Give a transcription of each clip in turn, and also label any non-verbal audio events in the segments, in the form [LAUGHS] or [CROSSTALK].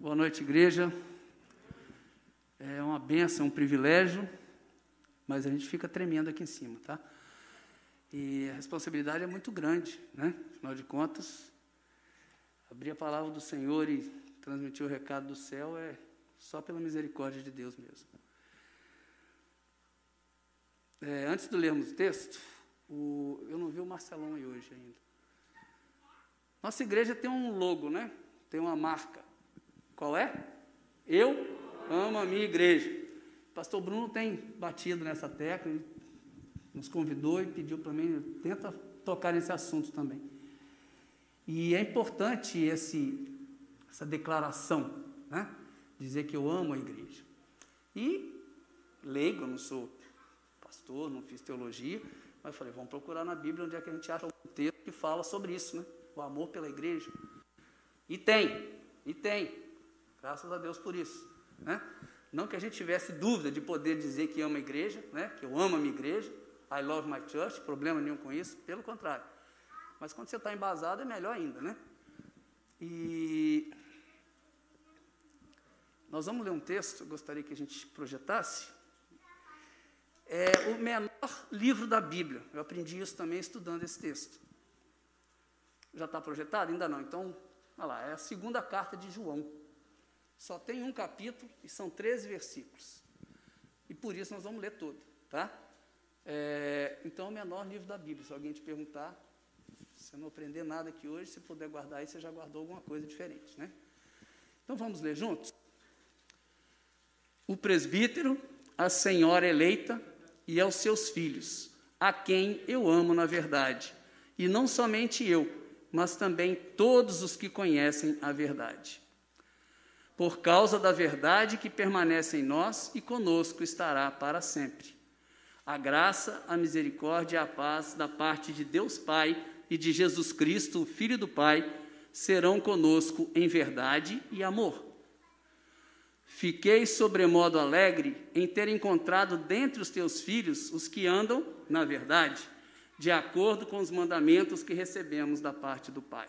Boa noite, igreja. É uma benção, um privilégio, mas a gente fica tremendo aqui em cima, tá? E a responsabilidade é muito grande, né? Afinal de contas, abrir a palavra do Senhor e transmitir o recado do céu é só pela misericórdia de Deus mesmo. É, antes de lermos o texto, o, eu não vi o Marcelão aí hoje ainda. Nossa igreja tem um logo, né? Tem uma marca. Qual é? Eu amo a minha igreja. Pastor Bruno tem batido nessa tecla, nos convidou e pediu para mim, tenta tocar nesse assunto também. E é importante esse, essa declaração, né? dizer que eu amo a igreja. E leigo, eu não sou pastor, não fiz teologia, mas falei, vamos procurar na Bíblia onde é que a gente acha um texto que fala sobre isso, né? O amor pela igreja. E tem, e tem. Graças a Deus por isso. Né? Não que a gente tivesse dúvida de poder dizer que ama a igreja, né? que eu amo a minha igreja, I love my church, problema nenhum com isso, pelo contrário. Mas quando você está embasado é melhor ainda, né? E nós vamos ler um texto, gostaria que a gente projetasse. É o menor livro da Bíblia. Eu aprendi isso também estudando esse texto. Já está projetado? Ainda não. Então, olha lá, é a segunda carta de João. Só tem um capítulo e são 13 versículos. E por isso nós vamos ler todo, tá? É, então, é o menor livro da Bíblia. Se alguém te perguntar, se você não aprender nada aqui hoje, se puder guardar aí, você já guardou alguma coisa diferente, né? Então, vamos ler juntos? O presbítero, a senhora eleita e aos seus filhos, a quem eu amo na verdade, e não somente eu, mas também todos os que conhecem a verdade por causa da verdade que permanece em nós e conosco estará para sempre. A graça, a misericórdia e a paz da parte de Deus Pai e de Jesus Cristo, o Filho do Pai, serão conosco em verdade e amor. Fiquei sobremodo alegre em ter encontrado dentre os teus filhos os que andam na verdade, de acordo com os mandamentos que recebemos da parte do Pai.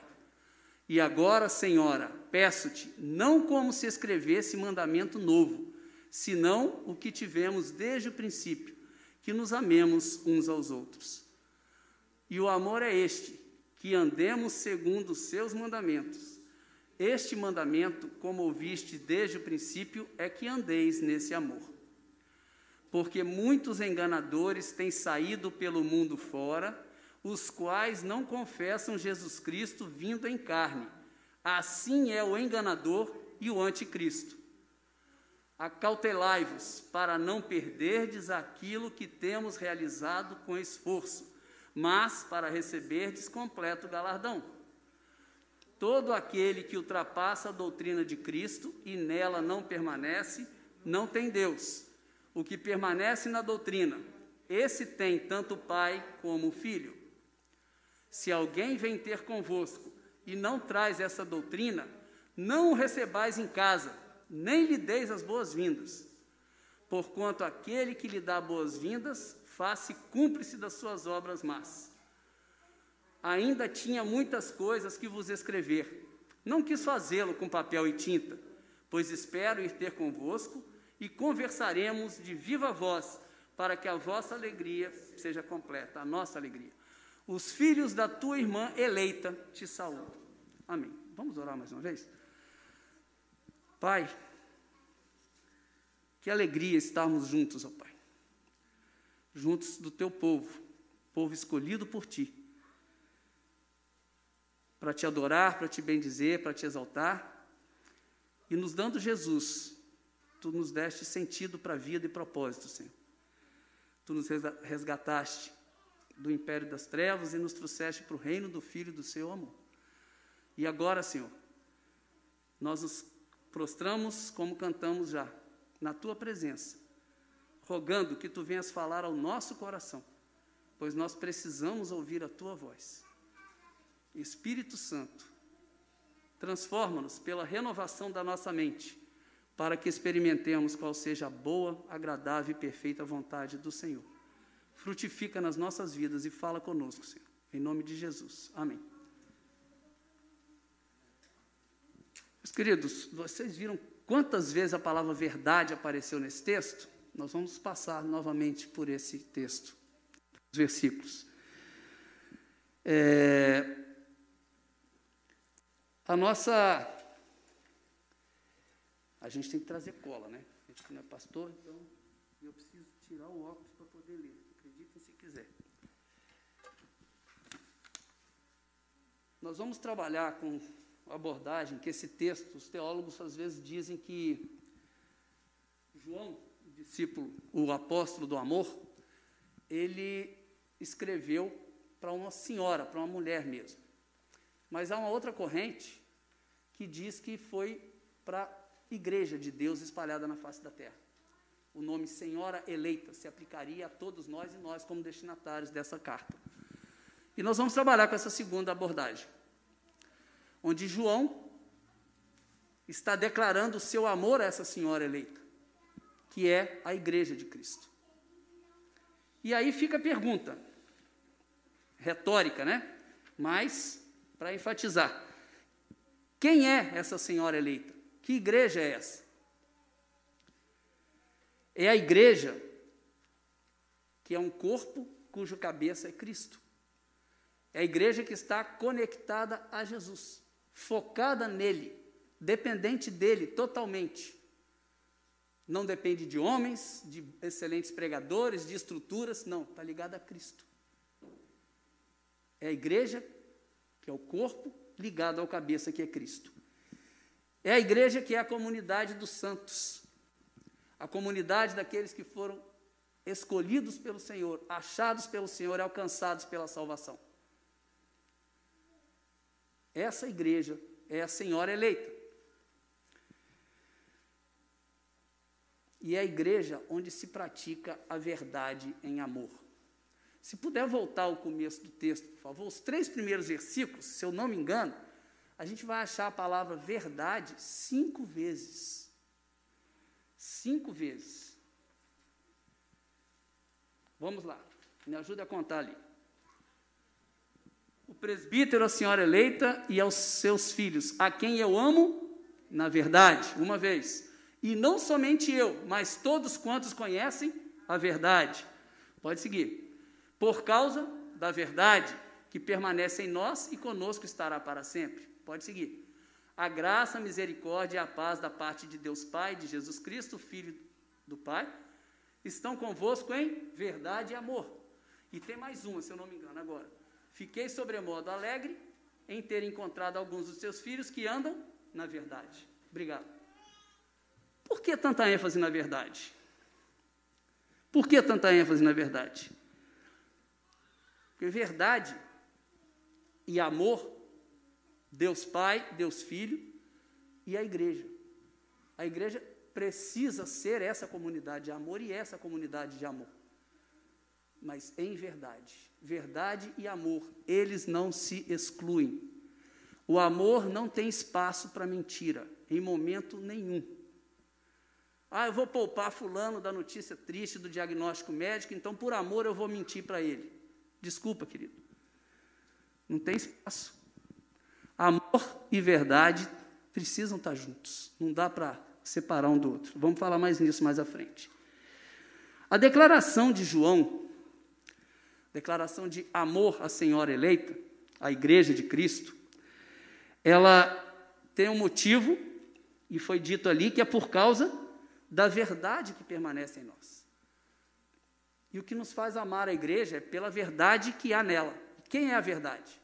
E agora, Senhora, peço-te, não como se escrevesse mandamento novo, senão o que tivemos desde o princípio, que nos amemos uns aos outros. E o amor é este, que andemos segundo os seus mandamentos. Este mandamento, como ouviste desde o princípio, é que andeis nesse amor. Porque muitos enganadores têm saído pelo mundo fora, os quais não confessam Jesus Cristo vindo em carne. Assim é o enganador e o anticristo. Acautelai-vos para não perderdes aquilo que temos realizado com esforço, mas para receberdes completo galardão. Todo aquele que ultrapassa a doutrina de Cristo e nela não permanece, não tem Deus. O que permanece na doutrina, esse tem tanto o Pai como o Filho. Se alguém vem ter convosco e não traz essa doutrina, não o recebais em casa, nem lhe deis as boas-vindas. Porquanto aquele que lhe dá boas-vindas, faça cúmplice das suas obras más. Ainda tinha muitas coisas que vos escrever. Não quis fazê-lo com papel e tinta, pois espero ir ter convosco e conversaremos de viva voz, para que a vossa alegria seja completa, a nossa alegria. Os filhos da tua irmã eleita te saúdam. Amém. Vamos orar mais uma vez? Pai, que alegria estarmos juntos, ó Pai. Juntos do teu povo, povo escolhido por ti. Para te adorar, para te bendizer, para te exaltar. E nos dando Jesus, tu nos deste sentido para a vida e propósito, Senhor. Tu nos resgataste do império das trevas e nos trouxeste para o reino do Filho do seu amor. E agora, Senhor, nós nos prostramos como cantamos já, na tua presença, rogando que tu venhas falar ao nosso coração, pois nós precisamos ouvir a tua voz. Espírito Santo, transforma-nos pela renovação da nossa mente, para que experimentemos qual seja a boa, agradável e perfeita vontade do Senhor frutifica nas nossas vidas e fala conosco, Senhor. Em nome de Jesus. Amém. Meus queridos, vocês viram quantas vezes a palavra verdade apareceu nesse texto? Nós vamos passar novamente por esse texto, os versículos. É, a nossa. A gente tem que trazer cola, né? A gente não é pastor, então eu preciso tirar o óculos para poder ler. Acreditem se quiser. Nós vamos trabalhar com abordagem que esse texto, os teólogos às vezes dizem que João, o discípulo, o apóstolo do amor, ele escreveu para uma senhora, para uma mulher mesmo. Mas há uma outra corrente que diz que foi para a igreja de Deus espalhada na face da terra. O nome Senhora Eleita se aplicaria a todos nós e nós como destinatários dessa carta. E nós vamos trabalhar com essa segunda abordagem onde João está declarando o seu amor a essa senhora eleita, que é a igreja de Cristo. E aí fica a pergunta, retórica, né? Mas, para enfatizar, quem é essa senhora eleita? Que igreja é essa? É a igreja que é um corpo cujo cabeça é Cristo. É a igreja que está conectada a Jesus focada nele, dependente dele totalmente. Não depende de homens, de excelentes pregadores, de estruturas, não, está ligada a Cristo. É a igreja, que é o corpo, ligado ao cabeça, que é Cristo. É a igreja que é a comunidade dos santos, a comunidade daqueles que foram escolhidos pelo Senhor, achados pelo Senhor alcançados pela salvação. Essa igreja é a senhora eleita. E é a igreja onde se pratica a verdade em amor. Se puder voltar ao começo do texto, por favor, os três primeiros versículos, se eu não me engano, a gente vai achar a palavra verdade cinco vezes. Cinco vezes. Vamos lá, me ajude a contar ali o presbítero, a senhora eleita e aos seus filhos, a quem eu amo, na verdade, uma vez. E não somente eu, mas todos quantos conhecem a verdade. Pode seguir. Por causa da verdade que permanece em nós e conosco estará para sempre. Pode seguir. A graça, a misericórdia e a paz da parte de Deus Pai, de Jesus Cristo, Filho do Pai, estão convosco em verdade e amor. E tem mais uma, se eu não me engano, agora. Fiquei sobremodo alegre em ter encontrado alguns dos seus filhos que andam na verdade. Obrigado. Por que tanta ênfase na verdade? Por que tanta ênfase na verdade? Porque verdade e amor, Deus Pai, Deus Filho e a igreja. A igreja precisa ser essa comunidade de amor e essa comunidade de amor. Mas em verdade verdade e amor, eles não se excluem. O amor não tem espaço para mentira, em momento nenhum. Ah, eu vou poupar fulano da notícia triste do diagnóstico médico, então por amor eu vou mentir para ele. Desculpa, querido. Não tem espaço. Amor e verdade precisam estar juntos. Não dá para separar um do outro. Vamos falar mais nisso mais à frente. A declaração de João declaração de amor à Senhora eleita, à Igreja de Cristo, ela tem um motivo, e foi dito ali, que é por causa da verdade que permanece em nós. E o que nos faz amar a igreja é pela verdade que há nela. Quem é a verdade?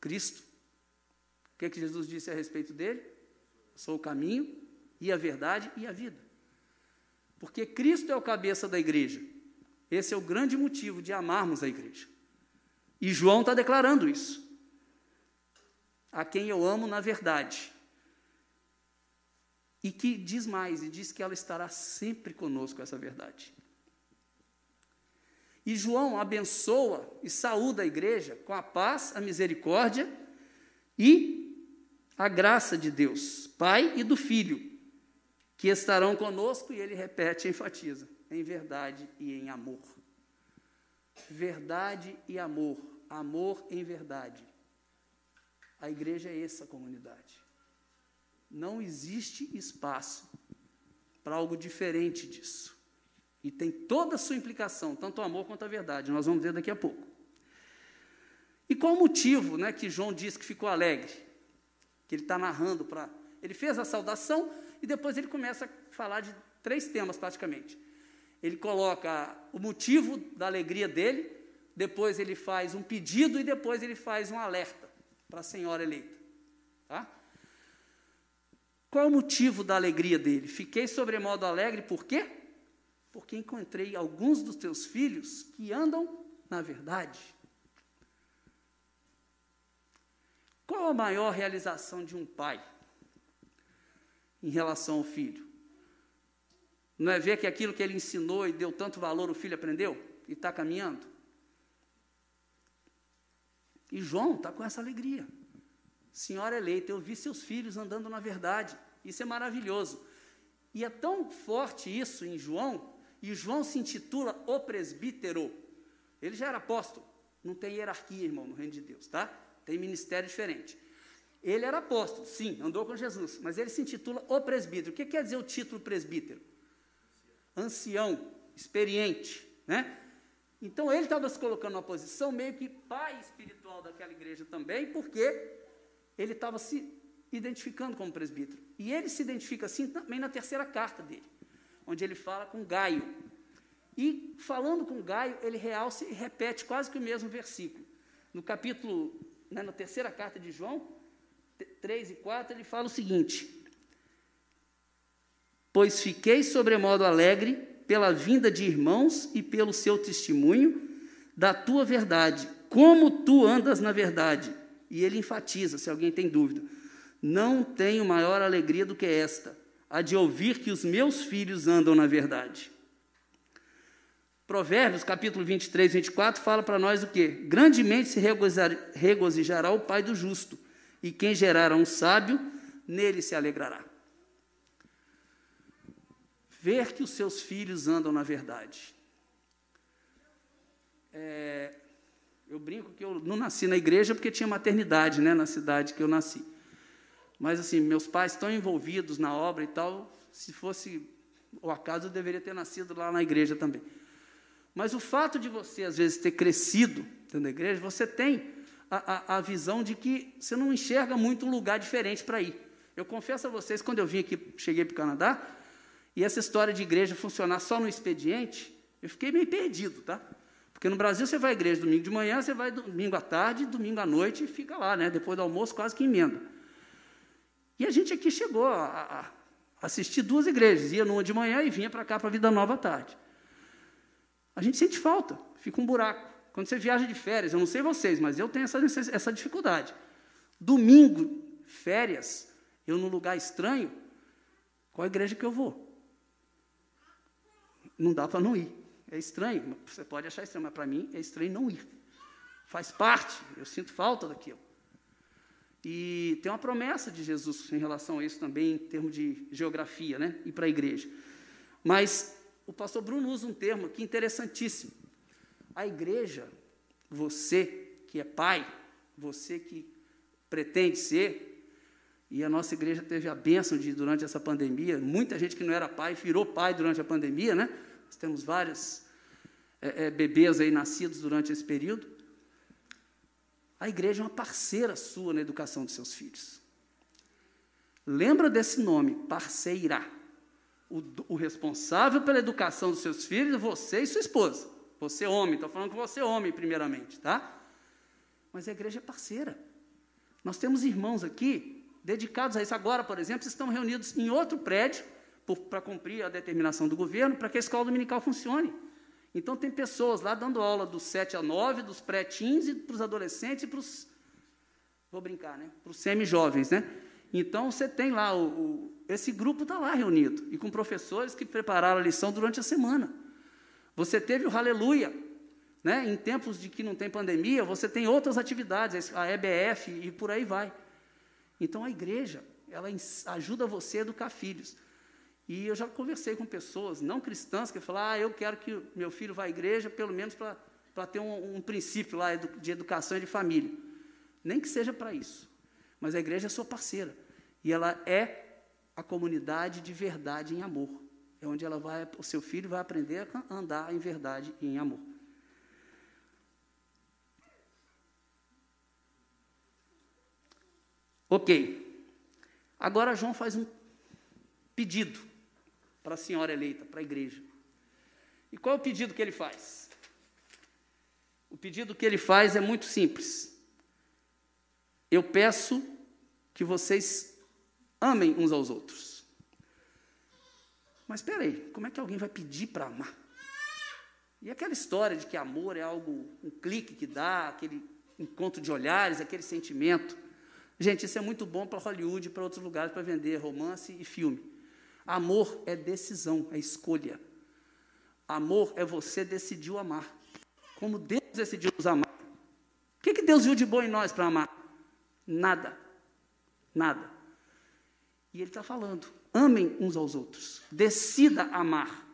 Cristo. O que, é que Jesus disse a respeito dele? Sou o caminho e a verdade e a vida. Porque Cristo é o cabeça da igreja. Esse é o grande motivo de amarmos a igreja. E João está declarando isso. A quem eu amo na verdade. E que diz mais, e diz que ela estará sempre conosco, essa verdade. E João abençoa e saúda a igreja com a paz, a misericórdia e a graça de Deus, Pai e do Filho, que estarão conosco, e ele repete enfatiza em verdade e em amor. Verdade e amor, amor em verdade. A igreja é essa comunidade. Não existe espaço para algo diferente disso. E tem toda a sua implicação, tanto o amor quanto a verdade. Nós vamos ver daqui a pouco. E qual o motivo né, que João diz que ficou alegre? Que ele está narrando para. Ele fez a saudação e depois ele começa a falar de três temas praticamente. Ele coloca o motivo da alegria dele, depois ele faz um pedido e depois ele faz um alerta para a senhora eleita. Tá? Qual é o motivo da alegria dele? Fiquei sobremodo alegre, por quê? Porque encontrei alguns dos teus filhos que andam na verdade. Qual a maior realização de um pai em relação ao filho? Não é ver que aquilo que ele ensinou e deu tanto valor o filho aprendeu e está caminhando? E João está com essa alegria. Senhora eleita, eu vi seus filhos andando na verdade. Isso é maravilhoso. E é tão forte isso em João, e João se intitula o presbítero. Ele já era apóstolo. Não tem hierarquia, irmão, no reino de Deus, tá? Tem ministério diferente. Ele era apóstolo, sim, andou com Jesus, mas ele se intitula o presbítero. O que quer dizer o título presbítero? Ancião, experiente, né? Então ele estava se colocando numa posição meio que pai espiritual daquela igreja também, porque ele estava se identificando como presbítero. E ele se identifica assim também na terceira carta dele, onde ele fala com Gaio. E falando com Gaio, ele realça e repete quase que o mesmo versículo. No capítulo, né, na terceira carta de João, 3 e 4, ele fala o seguinte: Pois fiquei sobremodo alegre pela vinda de irmãos e pelo seu testemunho da tua verdade, como tu andas na verdade e ele enfatiza, se alguém tem dúvida: não tenho maior alegria do que esta, a de ouvir que os meus filhos andam na verdade. Provérbios, capítulo 23, 24, fala para nós o quê? Grandemente se regozijará o pai do justo, e quem gerará um sábio, nele se alegrará. Ver que os seus filhos andam na verdade. É, eu brinco que eu não nasci na igreja porque tinha maternidade né, na cidade que eu nasci. Mas, assim, meus pais estão envolvidos na obra e tal. Se fosse o acaso, eu deveria ter nascido lá na igreja também. Mas o fato de você, às vezes, ter crescido dentro da igreja, você tem a, a, a visão de que você não enxerga muito um lugar diferente para ir. Eu confesso a vocês, quando eu vim aqui, cheguei para o Canadá, e essa história de igreja funcionar só no expediente, eu fiquei meio perdido, tá? Porque no Brasil você vai à igreja domingo de manhã, você vai domingo à tarde, domingo à noite e fica lá, né? Depois do almoço quase que emenda. E a gente aqui chegou a, a assistir duas igrejas, ia numa de manhã e vinha para cá para a Vida Nova à tarde. A gente sente falta, fica um buraco. Quando você viaja de férias, eu não sei vocês, mas eu tenho essa, essa dificuldade. Domingo, férias, eu num lugar estranho, qual igreja que eu vou? Não dá para não ir. É estranho, você pode achar estranho, mas para mim é estranho não ir. Faz parte, eu sinto falta daquilo. E tem uma promessa de Jesus em relação a isso também, em termos de geografia, né? E para a igreja. Mas o pastor Bruno usa um termo aqui interessantíssimo. A igreja, você que é pai, você que pretende ser, e a nossa igreja teve a bênção de, durante essa pandemia, muita gente que não era pai virou pai durante a pandemia, né? Nós temos vários é, é, bebês aí nascidos durante esse período. A igreja é uma parceira sua na educação dos seus filhos. Lembra desse nome, parceira. O, o responsável pela educação dos seus filhos é você e sua esposa. Você homem, estou falando com você homem primeiramente, tá? Mas a igreja é parceira. Nós temos irmãos aqui dedicados a isso. Agora, por exemplo, estão reunidos em outro prédio para cumprir a determinação do governo para que a escola dominical funcione. Então, tem pessoas lá dando aula dos 7 a 9, dos pré-teens para os adolescentes e para os. Vou brincar, né? Para os semi-jovens, né? Então, você tem lá, o, o esse grupo está lá reunido, e com professores que prepararam a lição durante a semana. Você teve o Aleluia, né? em tempos de que não tem pandemia, você tem outras atividades, a EBF e por aí vai. Então, a igreja, ela ajuda você a educar filhos. E eu já conversei com pessoas não cristãs que falam: ah, eu quero que meu filho vá à igreja, pelo menos para ter um, um, princípio lá de educação e de família. Nem que seja para isso. Mas a igreja é sua parceira. E ela é a comunidade de verdade em amor. É onde ela vai, o seu filho vai aprender a andar em verdade e em amor. Ok. Agora João faz um pedido para a senhora eleita, para a igreja. E qual é o pedido que ele faz? O pedido que ele faz é muito simples. Eu peço que vocês amem uns aos outros. Mas espera aí, como é que alguém vai pedir para amar? E aquela história de que amor é algo, um clique que dá, aquele encontro de olhares, aquele sentimento. Gente, isso é muito bom para Hollywood e para outros lugares para vender romance e filme. Amor é decisão, é escolha. Amor é você decidiu amar. Como Deus decidiu nos amar. O que, que Deus viu de bom em nós para amar? Nada. Nada. E Ele está falando: amem uns aos outros. Decida amar.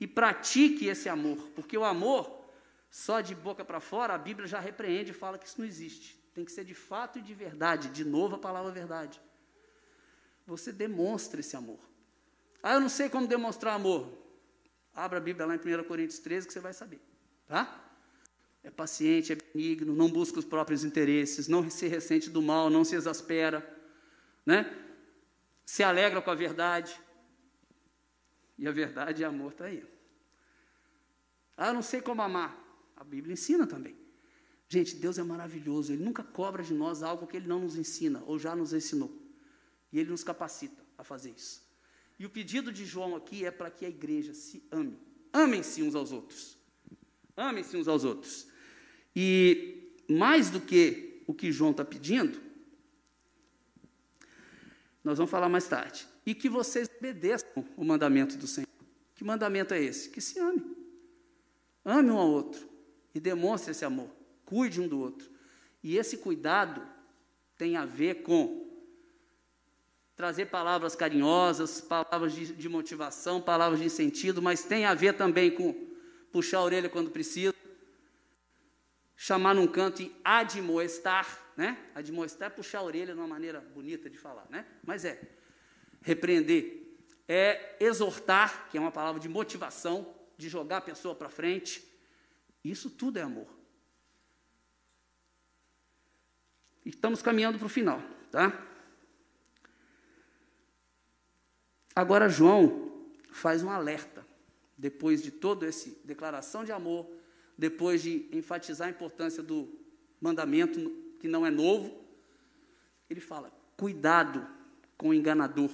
E pratique esse amor. Porque o amor, só de boca para fora, a Bíblia já repreende e fala que isso não existe. Tem que ser de fato e de verdade. De novo a palavra verdade. Você demonstra esse amor. Ah, eu não sei como demonstrar amor. Abra a Bíblia lá em 1 Coríntios 13 que você vai saber. Tá? É paciente, é benigno, não busca os próprios interesses, não se ressente do mal, não se exaspera, né? se alegra com a verdade. E a verdade e amor está aí. Ah, eu não sei como amar. A Bíblia ensina também. Gente, Deus é maravilhoso, Ele nunca cobra de nós algo que Ele não nos ensina ou já nos ensinou. E Ele nos capacita a fazer isso. E o pedido de João aqui é para que a igreja se ame. Amem-se uns aos outros. Amem-se uns aos outros. E mais do que o que João está pedindo, nós vamos falar mais tarde. E que vocês obedeçam o mandamento do Senhor. Que mandamento é esse? Que se ame. Ame um ao outro e demonstre esse amor. Cuide um do outro. E esse cuidado tem a ver com trazer palavras carinhosas, palavras de, de motivação, palavras de sentido, mas tem a ver também com puxar a orelha quando precisa, chamar num canto e admoestar, né? Admoestar é puxar a orelha de uma maneira bonita de falar, né? Mas é repreender, é exortar, que é uma palavra de motivação, de jogar a pessoa para frente. Isso tudo é amor. Estamos caminhando para o final, tá? Agora João faz um alerta, depois de toda essa declaração de amor, depois de enfatizar a importância do mandamento, que não é novo, ele fala: cuidado com o enganador.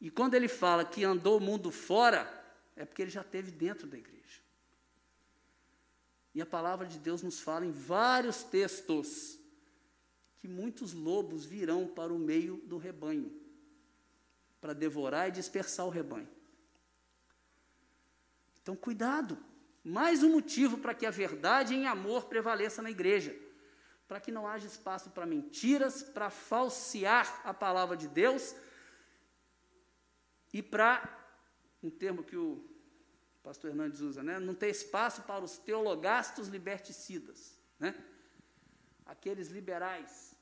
E quando ele fala que andou o mundo fora, é porque ele já esteve dentro da igreja. E a palavra de Deus nos fala em vários textos que muitos lobos virão para o meio do rebanho para devorar e dispersar o rebanho. Então, cuidado. Mais um motivo para que a verdade em amor prevaleça na igreja. Para que não haja espaço para mentiras, para falsear a palavra de Deus e para, um termo que o pastor Hernandes usa, né? não ter espaço para os teologastos liberticidas, né? aqueles liberais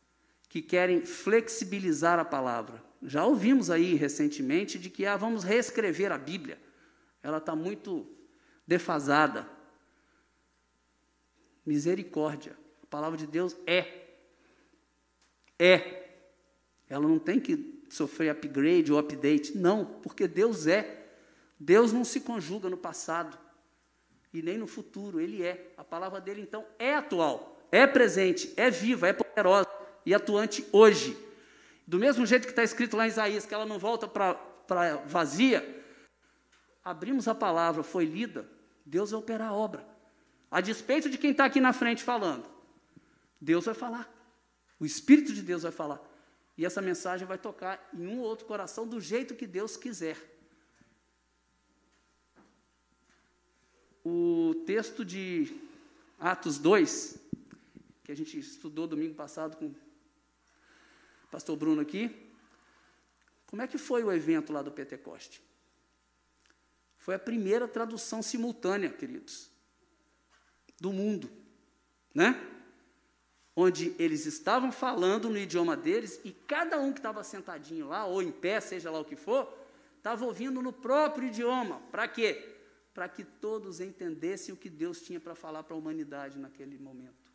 que querem flexibilizar a palavra. Já ouvimos aí recentemente de que ah, vamos reescrever a Bíblia. Ela está muito defasada. Misericórdia. A palavra de Deus é. É. Ela não tem que sofrer upgrade ou update. Não, porque Deus é. Deus não se conjuga no passado e nem no futuro. Ele é. A palavra dele, então, é atual, é presente, é viva, é poderosa e atuante hoje. Do mesmo jeito que está escrito lá em Isaías, que ela não volta para vazia, abrimos a palavra, foi lida, Deus vai operar a obra. A despeito de quem está aqui na frente falando, Deus vai falar. O Espírito de Deus vai falar. E essa mensagem vai tocar em um ou outro coração do jeito que Deus quiser. O texto de Atos 2, que a gente estudou domingo passado com pastor Bruno aqui. Como é que foi o evento lá do Pentecoste? Foi a primeira tradução simultânea, queridos, do mundo, né? onde eles estavam falando no idioma deles e cada um que estava sentadinho lá, ou em pé, seja lá o que for, estava ouvindo no próprio idioma. Para quê? Para que todos entendessem o que Deus tinha para falar para a humanidade naquele momento.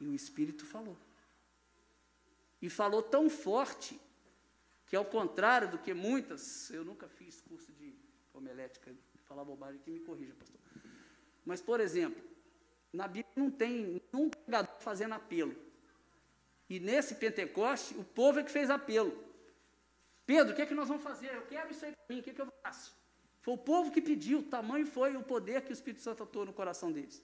E o Espírito falou. E falou tão forte que, ao contrário do que muitas, eu nunca fiz curso de homilética, falar bobagem aqui, me corrija, pastor. Mas, por exemplo, na Bíblia não tem nenhum pregador fazendo apelo. E nesse Pentecoste, o povo é que fez apelo. Pedro, o que é que nós vamos fazer? Eu quero isso aí para mim, o que, é que eu faço? Foi o povo que pediu, o tamanho foi o poder que o Espírito Santo atuou no coração deles.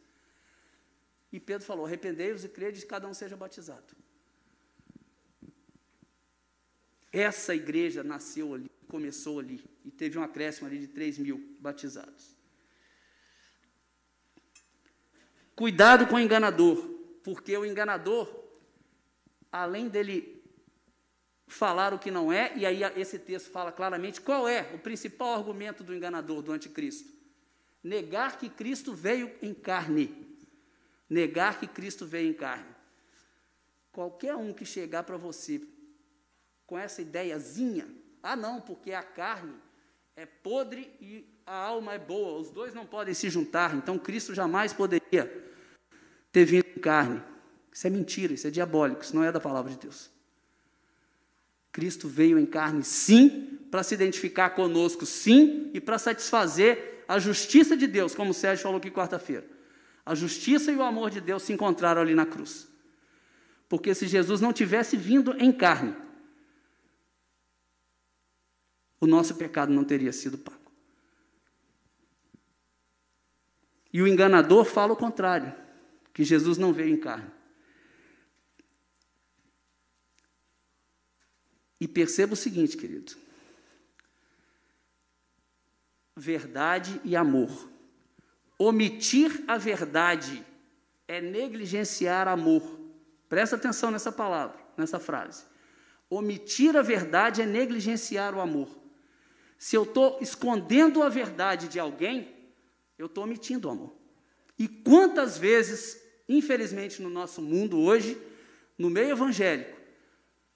E Pedro falou: arrependei-vos e crede que cada um seja batizado. Essa igreja nasceu ali, começou ali, e teve um acréscimo ali de 3 mil batizados. Cuidado com o enganador, porque o enganador, além dele falar o que não é, e aí esse texto fala claramente qual é o principal argumento do enganador, do anticristo: negar que Cristo veio em carne. Negar que Cristo veio em carne. Qualquer um que chegar para você com essa ideiazinha, ah, não, porque a carne é podre e a alma é boa, os dois não podem se juntar, então Cristo jamais poderia ter vindo em carne. Isso é mentira, isso é diabólico, isso não é da palavra de Deus. Cristo veio em carne, sim, para se identificar conosco, sim, e para satisfazer a justiça de Deus, como o Sérgio falou aqui quarta-feira. A justiça e o amor de Deus se encontraram ali na cruz. Porque se Jesus não tivesse vindo em carne, o nosso pecado não teria sido pago. E o enganador fala o contrário, que Jesus não veio em carne. E perceba o seguinte, querido: verdade e amor. Omitir a verdade é negligenciar amor. Presta atenção nessa palavra, nessa frase. Omitir a verdade é negligenciar o amor. Se eu estou escondendo a verdade de alguém, eu estou omitindo o amor. E quantas vezes, infelizmente, no nosso mundo hoje, no meio evangélico,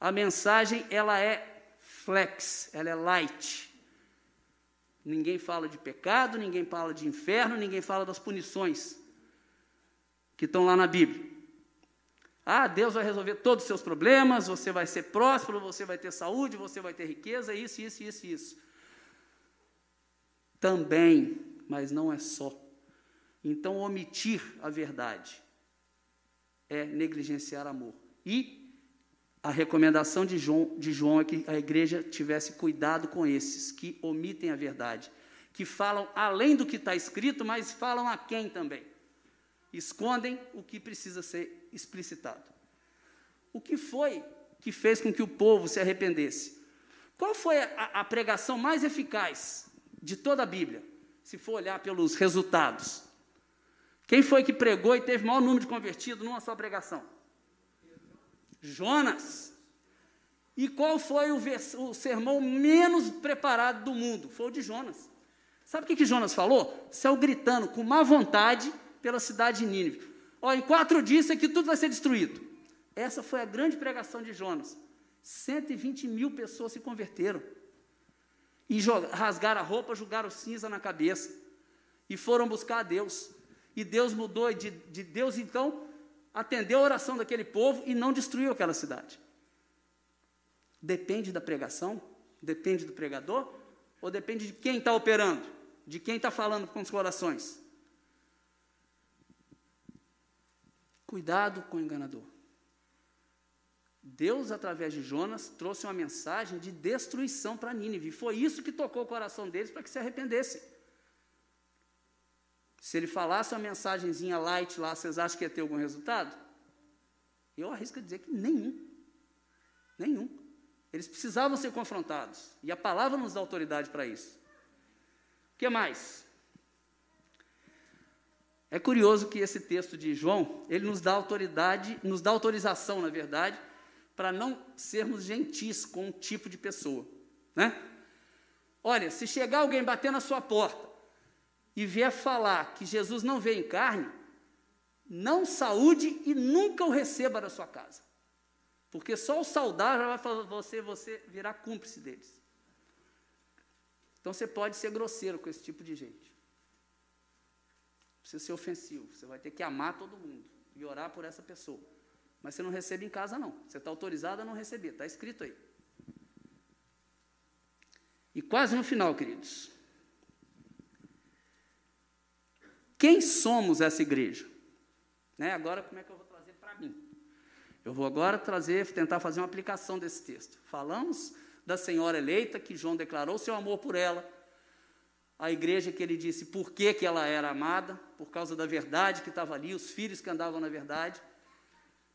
a mensagem ela é flex, ela é light. Ninguém fala de pecado, ninguém fala de inferno, ninguém fala das punições que estão lá na Bíblia. Ah, Deus vai resolver todos os seus problemas, você vai ser próspero, você vai ter saúde, você vai ter riqueza, isso, isso, isso, isso. Também, mas não é só. Então, omitir a verdade é negligenciar amor. E a recomendação de João, de João é que a igreja tivesse cuidado com esses que omitem a verdade, que falam além do que está escrito, mas falam a quem também. Escondem o que precisa ser explicitado. O que foi que fez com que o povo se arrependesse? Qual foi a, a pregação mais eficaz de toda a Bíblia, se for olhar pelos resultados. Quem foi que pregou e teve maior número de convertidos numa só pregação? Jonas. E qual foi o, o, sermão menos preparado do mundo? Foi o de Jonas. Sabe o que, que Jonas falou? Céu gritando com má vontade pela cidade de Nínive. Ó, em quatro dias isso aqui tudo vai ser destruído. Essa foi a grande pregação de Jonas. 120 mil pessoas se converteram e rasgaram a roupa, jogaram cinza na cabeça e foram buscar a Deus. E Deus mudou, de, de Deus então atendeu a oração daquele povo e não destruiu aquela cidade. Depende da pregação? Depende do pregador? Ou depende de quem está operando? De quem está falando com os corações? Cuidado com o enganador. Deus, através de Jonas, trouxe uma mensagem de destruição para Nínive. Foi isso que tocou o coração deles para que se arrependessem. Se ele falasse uma mensagenzinha light lá, vocês acham que ia ter algum resultado? Eu arrisco dizer que nenhum. Nenhum. Eles precisavam ser confrontados. E a palavra nos dá autoridade para isso. O que mais? É curioso que esse texto de João, ele nos dá autoridade, nos dá autorização, na verdade, para não sermos gentis com um tipo de pessoa, né? Olha, se chegar alguém bater na sua porta e vier falar que Jesus não veio em carne, não saúde e nunca o receba na sua casa. Porque só o saudar já vai fazer você, você virar cúmplice deles. Então você pode ser grosseiro com esse tipo de gente. Precisa ser ofensivo. Você vai ter que amar todo mundo e orar por essa pessoa. Mas você não recebe em casa, não. Você está autorizado a não receber. Está escrito aí. E quase no final, queridos. Quem somos essa igreja? Né? Agora, como é que eu vou trazer para mim? Eu vou agora trazer, tentar fazer uma aplicação desse texto. Falamos da senhora eleita, que João declarou seu amor por ela. A igreja que ele disse por que, que ela era amada, por causa da verdade que estava ali, os filhos que andavam na verdade.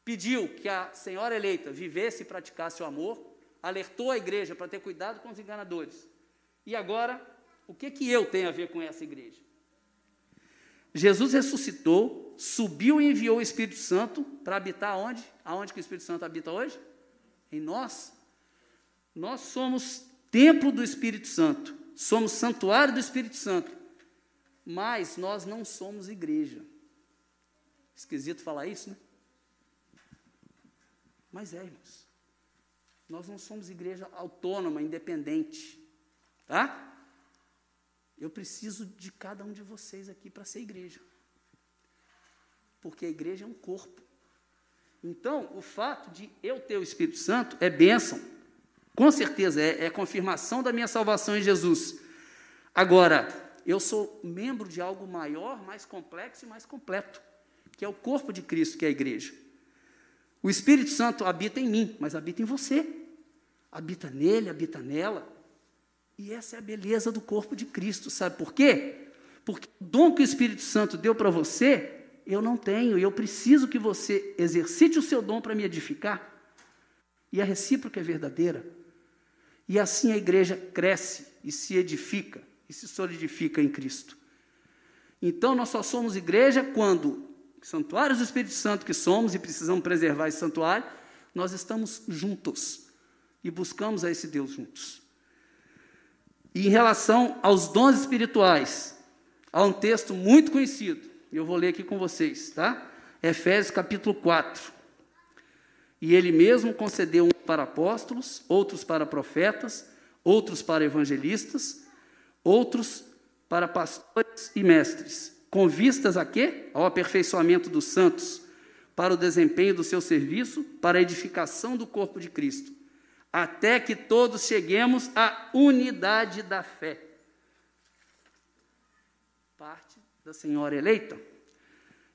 Pediu que a senhora eleita vivesse e praticasse o amor, alertou a igreja para ter cuidado com os enganadores. E agora, o que, que eu tenho a ver com essa igreja? Jesus ressuscitou, subiu e enviou o Espírito Santo para habitar onde? Aonde que o Espírito Santo habita hoje? Em nós. Nós somos templo do Espírito Santo, somos santuário do Espírito Santo, mas nós não somos igreja. Esquisito falar isso, né? Mas é, irmãos. Nós não somos igreja autônoma, independente. Tá? Eu preciso de cada um de vocês aqui para ser igreja. Porque a igreja é um corpo. Então, o fato de eu ter o Espírito Santo é bênção. Com certeza, é, é confirmação da minha salvação em Jesus. Agora, eu sou membro de algo maior, mais complexo e mais completo, que é o corpo de Cristo, que é a igreja. O Espírito Santo habita em mim, mas habita em você. Habita nele, habita nela. E essa é a beleza do corpo de Cristo, sabe por quê? Porque o dom que o Espírito Santo deu para você, eu não tenho, e eu preciso que você exercite o seu dom para me edificar. E a recíproca é verdadeira. E assim a igreja cresce e se edifica e se solidifica em Cristo. Então nós só somos igreja quando, santuários do Espírito Santo que somos e precisamos preservar esse santuário, nós estamos juntos e buscamos a esse Deus juntos. E em relação aos dons espirituais, há um texto muito conhecido, eu vou ler aqui com vocês, tá? Efésios capítulo 4. E ele mesmo concedeu um para apóstolos, outros para profetas, outros para evangelistas, outros para pastores e mestres, com vistas a quê? Ao aperfeiçoamento dos santos, para o desempenho do seu serviço, para a edificação do corpo de Cristo até que todos cheguemos à unidade da fé. Parte da senhora eleita.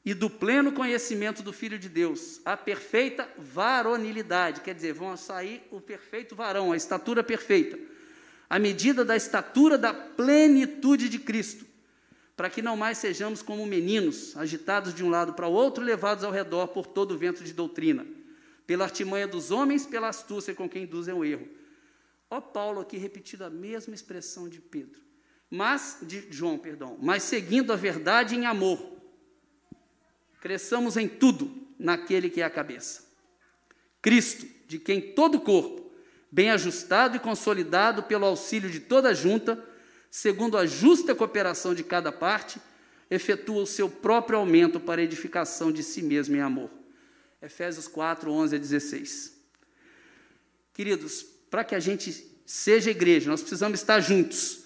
E do pleno conhecimento do Filho de Deus, a perfeita varonilidade, quer dizer, vão sair o perfeito varão, a estatura perfeita, a medida da estatura da plenitude de Cristo, para que não mais sejamos como meninos, agitados de um lado para o outro, levados ao redor por todo o vento de doutrina pela artimanha dos homens, pela astúcia com quem induzem o erro. Ó Paulo aqui repetindo a mesma expressão de Pedro, mas de João, perdão, mas seguindo a verdade em amor. Cresçamos em tudo naquele que é a cabeça. Cristo, de quem todo o corpo, bem ajustado e consolidado pelo auxílio de toda a junta, segundo a justa cooperação de cada parte, efetua o seu próprio aumento para a edificação de si mesmo em amor Efésios 4, 11 a 16. Queridos, para que a gente seja igreja, nós precisamos estar juntos.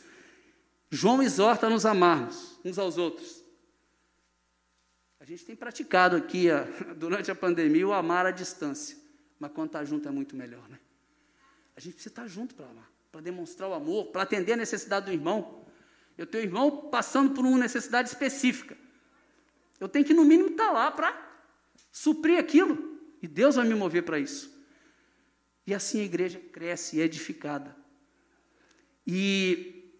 João exorta a nos amarmos uns aos outros. A gente tem praticado aqui, [LAUGHS] durante a pandemia, o amar à distância. Mas quando está junto é muito melhor, né? A gente precisa estar junto para amar, para demonstrar o amor, para atender a necessidade do irmão. Eu tenho um irmão passando por uma necessidade específica. Eu tenho que, no mínimo, estar lá para suprir aquilo. E Deus vai me mover para isso. E assim a igreja cresce e é edificada. E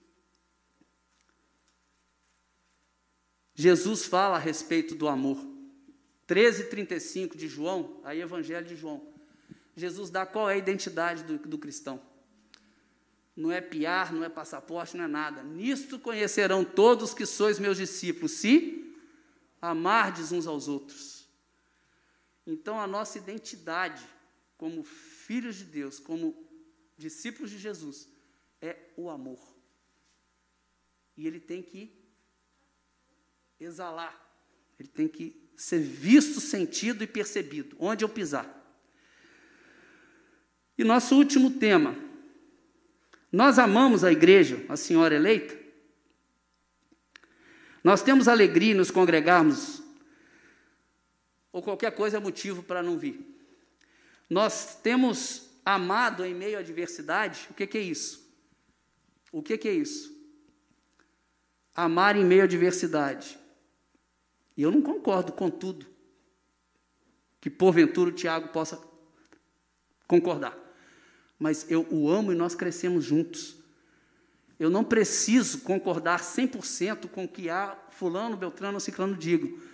Jesus fala a respeito do amor. 13,35 de João, aí Evangelho de João. Jesus dá qual é a identidade do, do cristão. Não é piar, não é passaporte, não é nada. Nisto conhecerão todos que sois meus discípulos, se amardes uns aos outros. Então, a nossa identidade como filhos de Deus, como discípulos de Jesus, é o amor. E ele tem que exalar Ele tem que ser visto, sentido e percebido, onde eu pisar. E nosso último tema. Nós amamos a igreja, a senhora eleita? Nós temos alegria em nos congregarmos? Ou qualquer coisa é motivo para não vir? Nós temos amado em meio à adversidade? O que, que é isso? O que, que é isso? Amar em meio à adversidade. E eu não concordo com tudo que porventura o Tiago possa concordar. Mas eu o amo e nós crescemos juntos. Eu não preciso concordar 100% com o que há fulano, beltrano ou ciclano digo.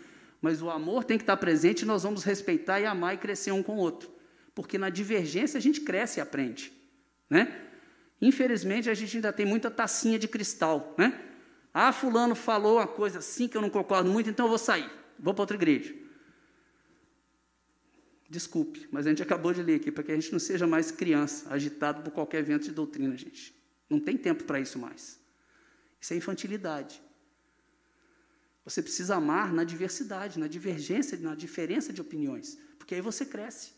Mas o amor tem que estar presente e nós vamos respeitar e amar e crescer um com o outro. Porque na divergência a gente cresce e aprende. Né? Infelizmente, a gente ainda tem muita tacinha de cristal. Né? Ah, fulano falou uma coisa assim que eu não concordo muito, então eu vou sair. Vou para outra igreja. Desculpe, mas a gente acabou de ler aqui, para que a gente não seja mais criança, agitado por qualquer vento de doutrina, gente. Não tem tempo para isso mais. Isso é infantilidade. Você precisa amar na diversidade, na divergência, na diferença de opiniões, porque aí você cresce.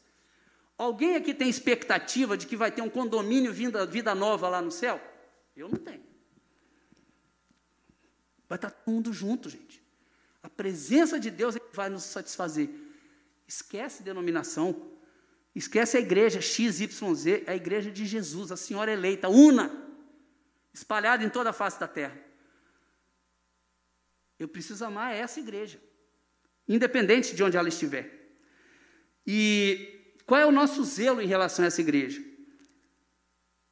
Alguém aqui tem expectativa de que vai ter um condomínio vida, vida nova lá no céu? Eu não tenho. Vai estar todo mundo junto, gente. A presença de Deus é que vai nos satisfazer. Esquece denominação. Esquece a igreja XYZ, é a igreja de Jesus, a senhora eleita, una espalhada em toda a face da terra. Eu preciso amar essa igreja, independente de onde ela estiver. E qual é o nosso zelo em relação a essa igreja?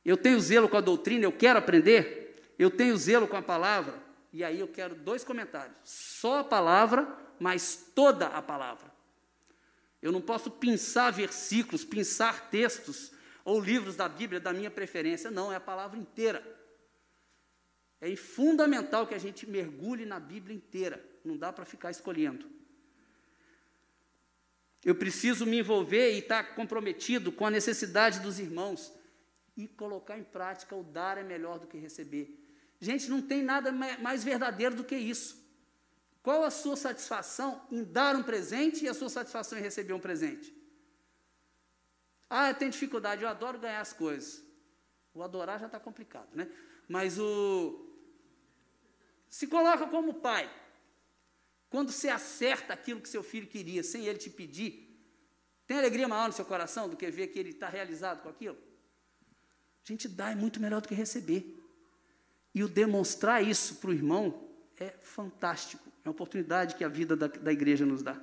Eu tenho zelo com a doutrina, eu quero aprender, eu tenho zelo com a palavra, e aí eu quero dois comentários: só a palavra, mas toda a palavra. Eu não posso pensar versículos, pensar textos ou livros da Bíblia da minha preferência, não, é a palavra inteira. É fundamental que a gente mergulhe na Bíblia inteira, não dá para ficar escolhendo. Eu preciso me envolver e estar comprometido com a necessidade dos irmãos e colocar em prática o dar é melhor do que receber. Gente, não tem nada mais verdadeiro do que isso. Qual a sua satisfação em dar um presente e a sua satisfação em receber um presente? Ah, eu tenho dificuldade, eu adoro ganhar as coisas. O adorar já está complicado, né? Mas o, se coloca como pai. Quando você acerta aquilo que seu filho queria, sem ele te pedir, tem alegria maior no seu coração do que ver que ele está realizado com aquilo? A gente dá é muito melhor do que receber. E o demonstrar isso para o irmão é fantástico. É uma oportunidade que a vida da, da igreja nos dá.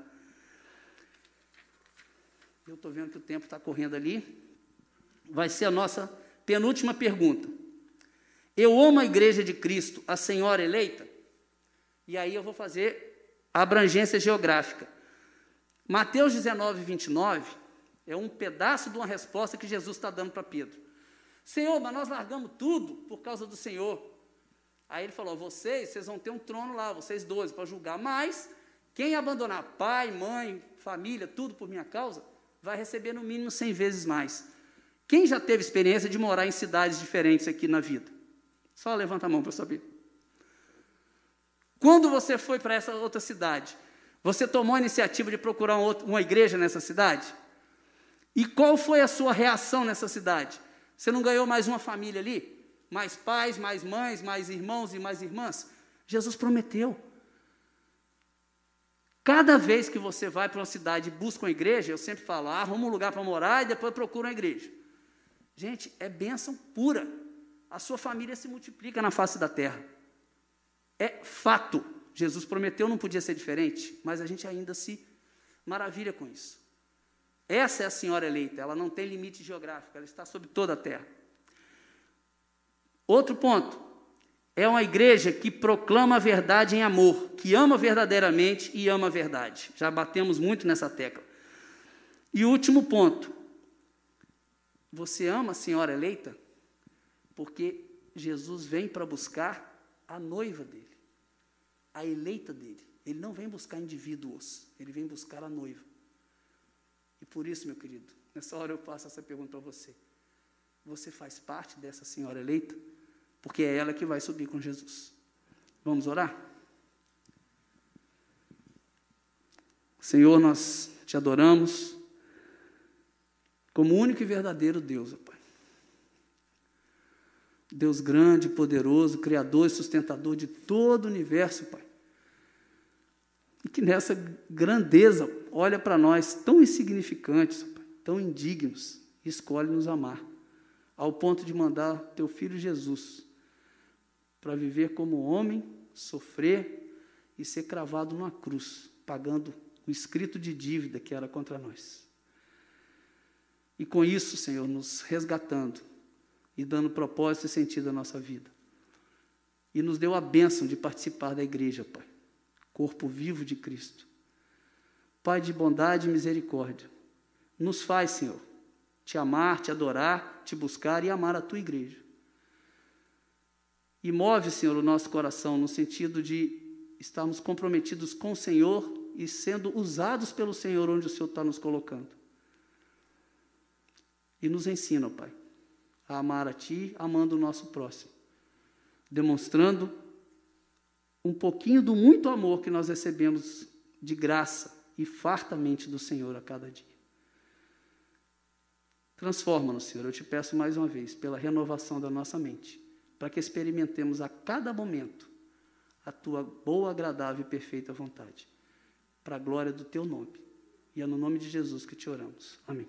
Eu estou vendo que o tempo está correndo ali. Vai ser a nossa penúltima pergunta. Eu amo a igreja de Cristo, a senhora eleita? E aí eu vou fazer a abrangência geográfica. Mateus 19, 29 é um pedaço de uma resposta que Jesus está dando para Pedro. Senhor, mas nós largamos tudo por causa do Senhor. Aí ele falou: vocês, vocês vão ter um trono lá, vocês doze, para julgar, mas quem abandonar pai, mãe, família, tudo por minha causa, vai receber no mínimo cem vezes mais. Quem já teve experiência de morar em cidades diferentes aqui na vida? Só levanta a mão para eu saber. Quando você foi para essa outra cidade, você tomou a iniciativa de procurar uma igreja nessa cidade? E qual foi a sua reação nessa cidade? Você não ganhou mais uma família ali? Mais pais, mais mães, mais irmãos e mais irmãs? Jesus prometeu. Cada vez que você vai para uma cidade e busca uma igreja, eu sempre falo, ah, arruma um lugar para morar e depois procura uma igreja. Gente, é bênção pura a sua família se multiplica na face da terra. É fato. Jesus prometeu, não podia ser diferente, mas a gente ainda se maravilha com isso. Essa é a senhora eleita, ela não tem limite geográfico, ela está sobre toda a terra. Outro ponto, é uma igreja que proclama a verdade em amor, que ama verdadeiramente e ama a verdade. Já batemos muito nessa tecla. E último ponto, você ama a senhora eleita? Porque Jesus vem para buscar a noiva dele, a eleita dele. Ele não vem buscar indivíduos, ele vem buscar a noiva. E por isso, meu querido, nessa hora eu faço essa pergunta para você. Você faz parte dessa senhora eleita? Porque é ela que vai subir com Jesus. Vamos orar? Senhor, nós te adoramos como único e verdadeiro Deus, Pai. Deus grande, poderoso, criador e sustentador de todo o universo, Pai. E que nessa grandeza olha para nós tão insignificantes, Pai, tão indignos, e escolhe nos amar, ao ponto de mandar teu filho Jesus para viver como homem, sofrer e ser cravado numa cruz, pagando o escrito de dívida que era contra nós. E com isso, Senhor, nos resgatando e dando propósito e sentido à nossa vida. E nos deu a bênção de participar da igreja, Pai, corpo vivo de Cristo. Pai de bondade e misericórdia, nos faz, Senhor, te amar, te adorar, te buscar e amar a tua igreja. E move, Senhor, o nosso coração no sentido de estarmos comprometidos com o Senhor e sendo usados pelo Senhor onde o Senhor está nos colocando. E nos ensina, Pai, a amar a Ti, amando o nosso próximo, demonstrando um pouquinho do muito amor que nós recebemos de graça e fartamente do Senhor a cada dia. Transforma-nos, Senhor, eu te peço mais uma vez, pela renovação da nossa mente, para que experimentemos a cada momento a tua boa, agradável e perfeita vontade, para a glória do teu nome. E é no nome de Jesus que te oramos. Amém.